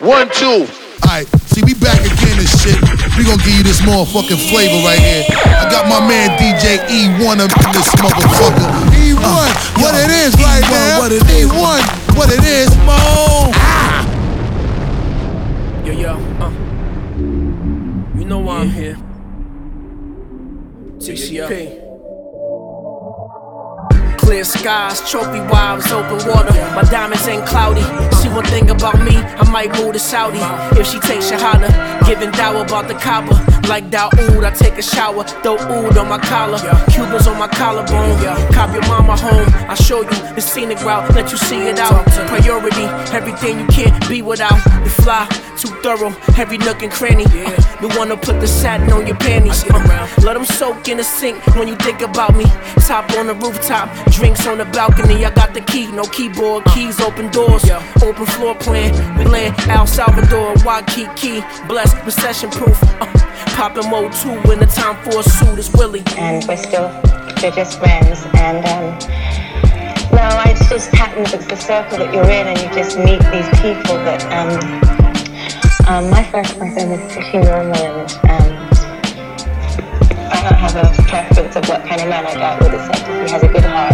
One, two. Alright, see, we back again and shit. We gonna give you this motherfucking flavor right here. I got my man DJ E1 up in this motherfucker. E1, uh, what yo, it is right E1, now. What it is. E1, what it is, mo. Ah. Yo, yo, uh. You know why yeah. I'm here. TCP. Clear skies, trophy wives, open water. My diamonds ain't cloudy. See one thing about me, I might move to Saudi. If she takes Shahada, giving dower about the copper. Like Daoud, I take a shower, throw oud on my collar. Cubans on my collarbone. Cop your mama home. I show you the scenic route, let you see it out. Priority, everything you can't be without. You fly, too thorough, every nook and cranny. You wanna put the satin on your panties. Uh, let them soak in the sink when you think about me. Top on the rooftop, Drinks on the balcony, I got the key, no keyboard, keys, open doors, open floor plan. We land El Salvador, Waikiki, blessed, recession proof. Uh, popping mode two when the time for a suit is Willie. And we're still, we're just friends. And um, no, it just happens, it's the circle that you're in, and you just meet these people that. Um, um, my first person is pretty normal a preference of what kind of man I got with, if he has a good heart.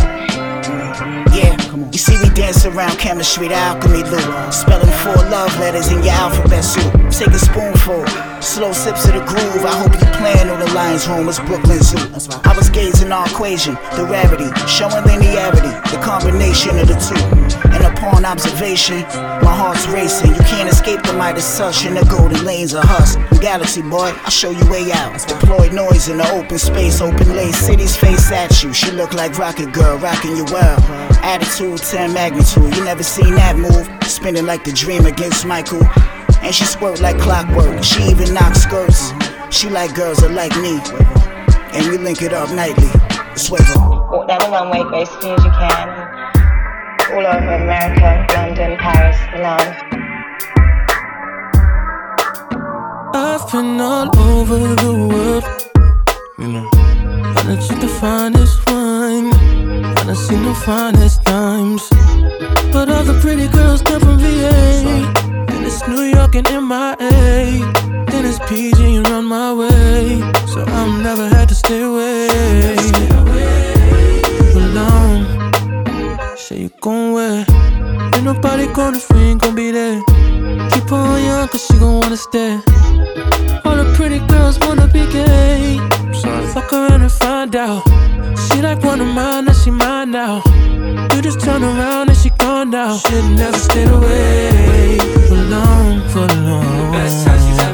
Yeah, you see we dance around chemistry, the alchemy loop. Spelling four love letters in your alphabet soup. Take a spoonful, slow sips of the groove. I hope you playing on the Lions home. it's Brooklyn Zoo. I was gazing our equation, the rarity, showing linearity, the combination of the two. And upon observation, my heart's racing. You can't escape the Midas touch in the golden lanes of us. Galaxy boy, I'll show you way out. Deploy noise in the open space, open lace. Cities face at you. She look like Rocket Girl, rocking you well. Attitude 10 magnitude, you never seen that move. Spinning like the dream against Michael. And she squirt like clockwork. She even knocks skirts. She like girls that like me. And we link it up nightly. Swivel. Walk down the runway gracefully as you can all over America, London, Paris, Milan. I've been all over the world, you know. I done seen the finest wine, I done seen the finest times. But all the pretty girls come from VA. Then it's New York and MIA. Then it's PG around my way. So I'm never had to stay away. Alone. Say you gon' wear. Ain't nobody gonna free, ain't gon' be there. Keep on young, cause she gon' wanna stay. All the pretty girls wanna be gay. Sorry. Fuck around and find out. She like one of mine, now she mine now. You just turn around and now. She never stayed away for long, for long.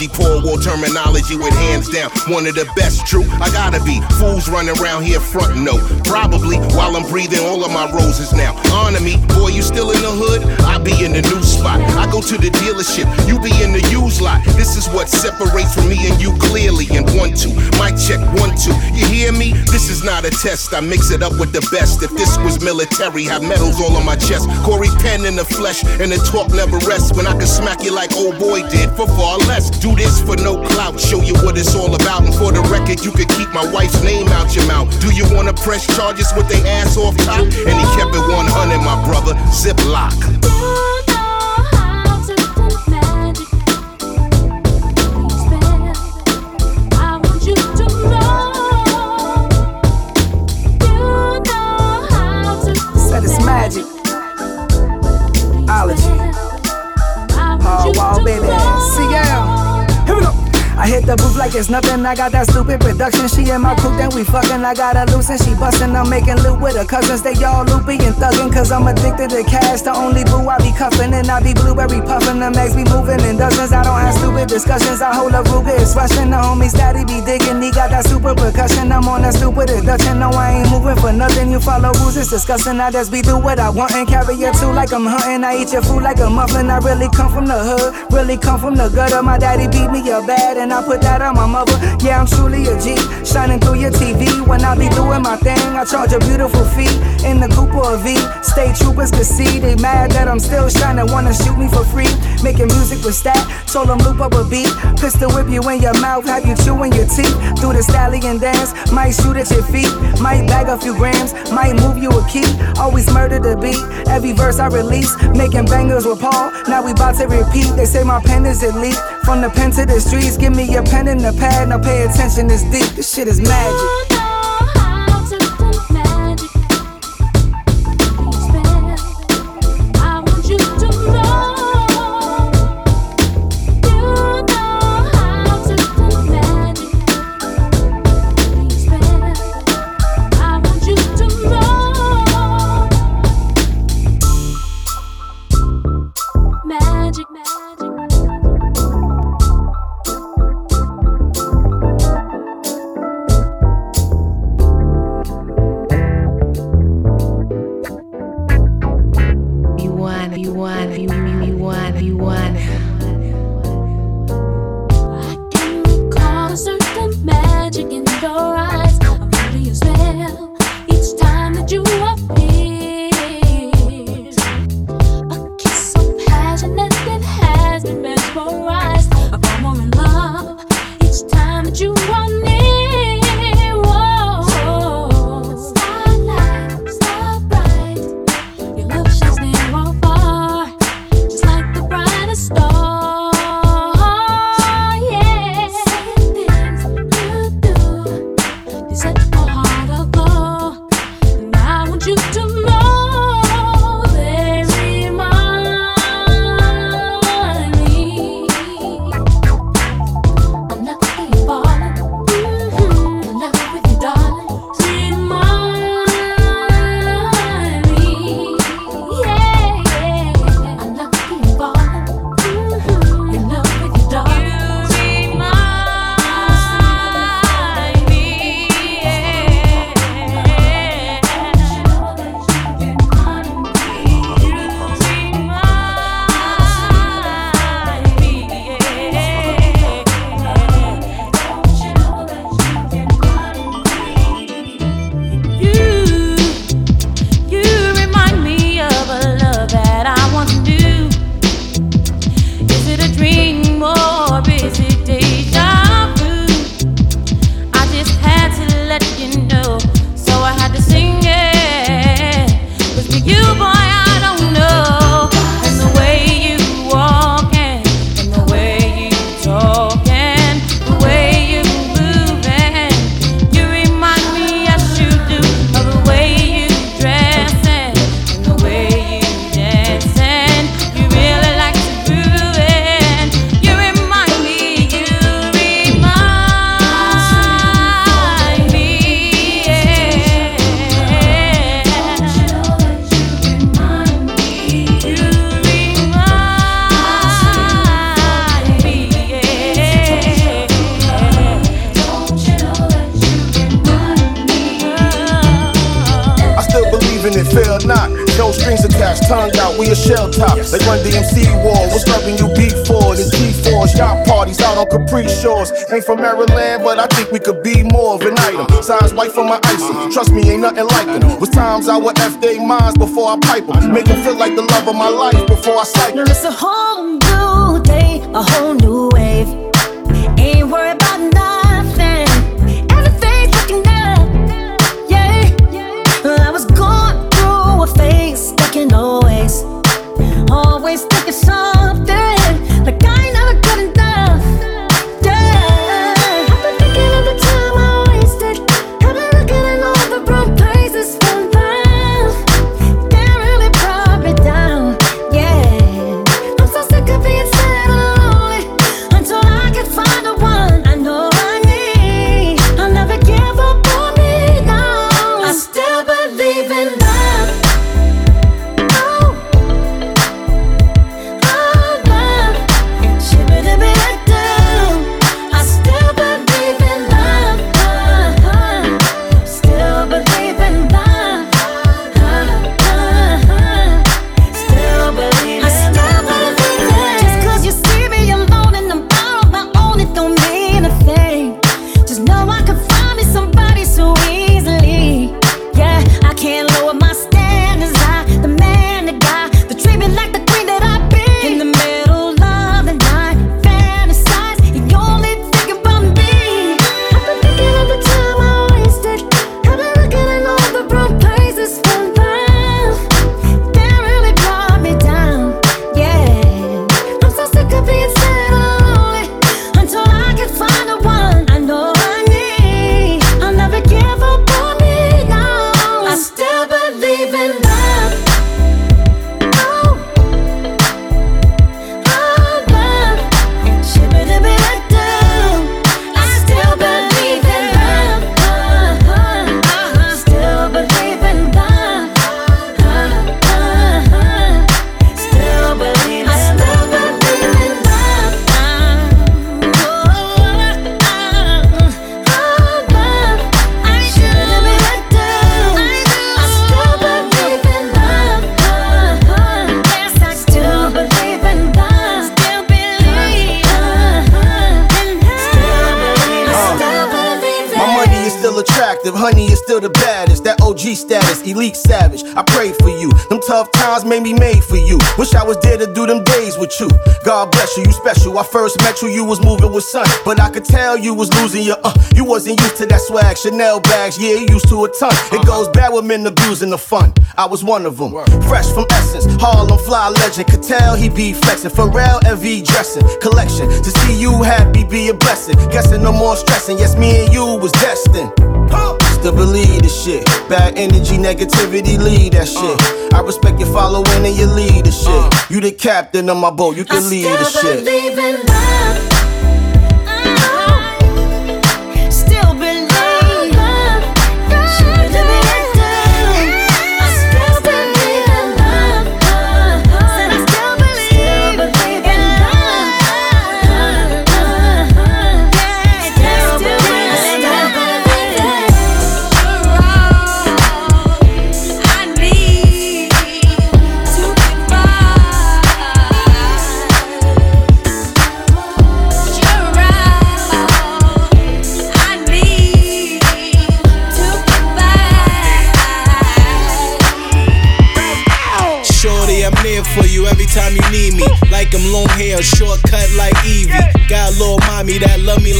No apology. Paul Wall Termanology with hands down. One of the best, true. I gotta be. Fools running around here frontin' no. Probably while I'm breathing all of my roses now. Honor me, boy, you still in the hood? I be in the new spot. I go to the dealership, you be in the used lot. This is what separates from me and you clearly. And one, two, mic check, one, two. You hear me? This is not a test. I mix it up with the best. If this was military, have medals all on my chest. Corey Penn in the flesh, and the talk never rests. When I can smack you like old boy did for far less. Do this for no clout, show you what it's all about. And for the record, you could keep my wife's name out your mouth. Do you wanna press charges with they ass off top? And he kept it 100, my brother. Ziploc. I hit the booth like it's nothing. I got that stupid production. She in my coupe, then we fucking. I got her loose and she bustin'. I'm making loot with her cousins. They all loopy and thuggin'. Cause I'm addicted to cash. The only boo I be cuffin'. And I be blueberry puffin'. The mags be moving in dozens. I don't have stupid discussions. I hold a Ruger. It's rushin'. The homies daddy be digging. He got that super percussion. I'm on that stupid deduction. No, I ain't moving for nothing. You follow rules. It's disgusting. I just be do what I want and carry it too like I'm hunting. I eat your food like a muffin. I really come from the hood. Really come from the gutter. My daddy beat me up bad. And I put that on my mother. Yeah, I'm truly a G. Shining through your TV. When I be doing my thing, I charge a beautiful fee. In the coupe or a V. State troopers can see. They mad that I'm still shining. Wanna shoot me for free. Making music with stat. Told them loop up a beat. Pistol whip you in your mouth. Have you chewing your teeth. Do the stallion dance. Might shoot at your feet. Might bag a few grams. Might move you a key. Always murder the beat. Every verse I release. Making bangers with Paul. Now we bout to repeat. They say my pen is elite. From the pen to the streets. Give me your pen and the pad. Now pay attention. It's deep. This shit is magic. Ain't from Maryland, but I think we could be more of an item. Size white from my icy. Trust me, ain't nothing like them. Was times I would F they minds before I pipe them. Make them feel like the love of my life before I them. Now it's a whole new day, a whole new wave. Ain't worried about nothing. Everything's looking up. Yeah. I was going through a phase, stuck in always. Always thinking attractive, honey is still the baddest. That OG status, elite savage. I pray for you. Them tough times made me made for you. Wish I was there to do them days with you. God bless you, you special. I first met you, you was moving with sun, but I could tell you was losing your. Uh, you wasn't used to that swag. Chanel bags, yeah, you used to a ton. It goes bad with men abusing the fun. I was one of them. Fresh from Essence, Harlem fly legend. Could tell he be flexing. Pharrell MV dressing collection. To see you happy be a blessing. Guessing no more stressing. Yes, me and you was destined. Still believe this shit. Bad energy, negativity, lead that shit. I respect your following and your leadership. You the captain of my boat, you can lead the Still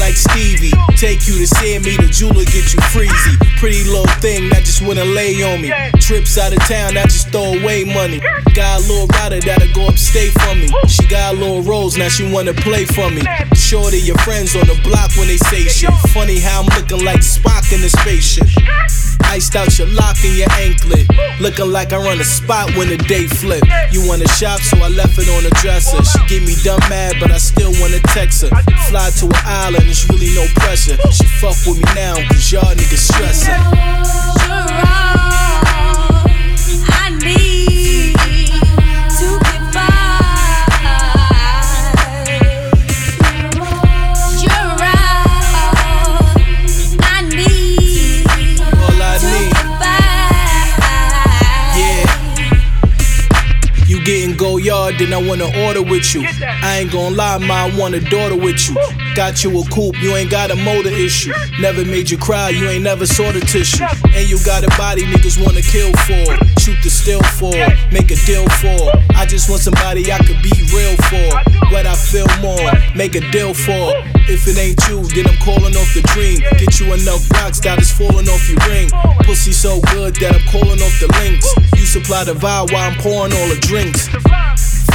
like Stevie. Take you to see me, the jeweler get you freezy. Pretty little thing that just wanna lay on me. Trips out of town I just throw away money. Got a little rider that'll go upstate for me. She got a little rose, now she wanna play for me. Shorty, your friends on the block when they say shit. Funny how I'm looking like Spock in the spaceship. Iced out your lock and your anklet. Looking like I run a spot when the day flip. You wanna shop, so I left it on the dresser. She get me dumb mad, but I still wanna text her. Fly to an island, it's really no pressure. She fuck with me now, cause y'all niggas stressing. Yard, then I wanna order with you. I ain't gon' lie, ma, I want a daughter with you. Got you a coupe, you ain't got a motor issue. Never made you cry, you ain't never saw the tissue. And you got a body niggas wanna kill for. Shoot the still for, make a deal for. I just want somebody I could be real for. What I feel more, make a deal for. If it ain't you, then I'm calling off the dream. Get you enough rocks that is falling off your ring. Pussy so good that I'm calling off the links. You supply the vibe while I'm pouring all the drinks.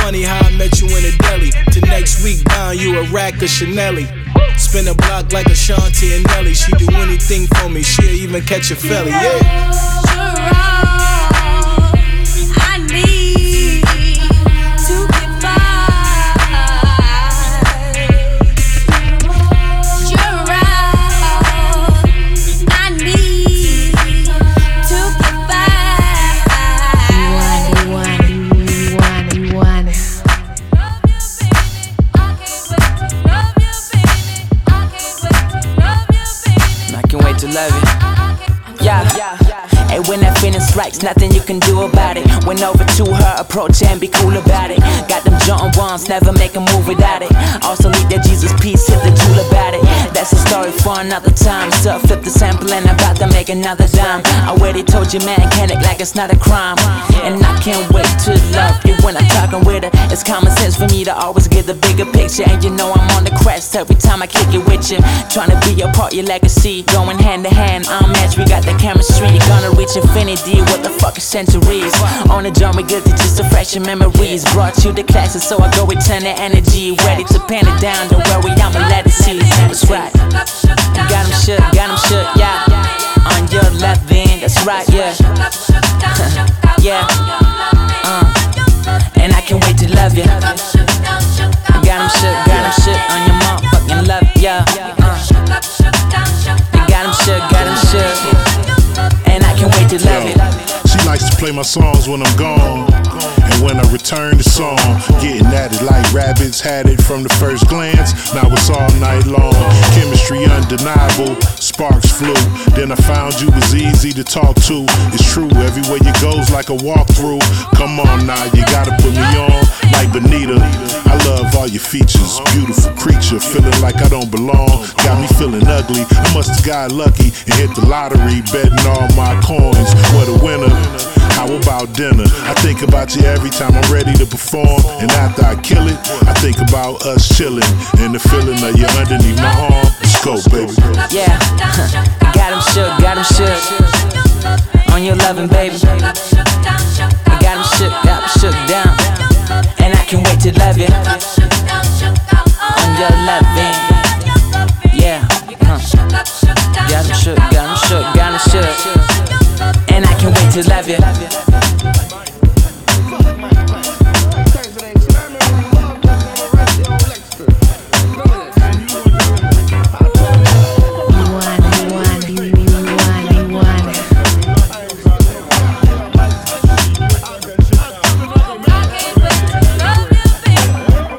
Funny how I met you in a deli. To next week, buying you a rack of Chanel. Spin a block like a Ashanti and Nelly. She do anything for me. She'll even catch a felly. Yeah. Never make a move without it. Also need that Jesus peace, hit the story for another time. So flip the sample and I'm about to make another dime. I already told you, man, can't act like it's not a crime. And I can't wait to love you when I'm talking with her. It's common sense for me to always get the bigger picture. And you know I'm on the crest every time I kick it with you. Trying to be a part your legacy, going hand to hand. I'm match, we got the chemistry. Gonna reach infinity, what the fuck is centuries? On the journey, good to just a fresh memories. Brought you the classes, so I go with return the energy. Ready to pen it down, don't worry, I'ma let it see. That's right. Got him shook, got him shook, yeah. On your left end, that's right, yeah. yeah. Uh. And I can't wait to love you. Got him shook, got him shook on your motherfucking love, yeah. Uh. Got him shook, got him shook. And I can't wait to love you. She likes to play my songs when I'm gone. When I return the song, getting at it like rabbits had it from the first glance. Now it's all night long. Chemistry undeniable, sparks flew. Then I found you was easy to talk to. It's true, everywhere you go's like a walkthrough. Come on now, you gotta put me on like Benita. I love all your features, beautiful creature. feeling like I don't belong. Got me feeling ugly. I must have got lucky and hit the lottery, betting all my coins. What a winner. How about dinner? I think about you every time I'm ready to perform. And after I kill it, I think about us chilling. And the feeling of you underneath my arm. Let's go, baby. Yeah, got him shook, got him shook. On your loving, baby. I got him shook, got him shook down. And I can't wait to love you. On your loving. Yeah, huh. Got him shook, got him shook, got him shook just love you.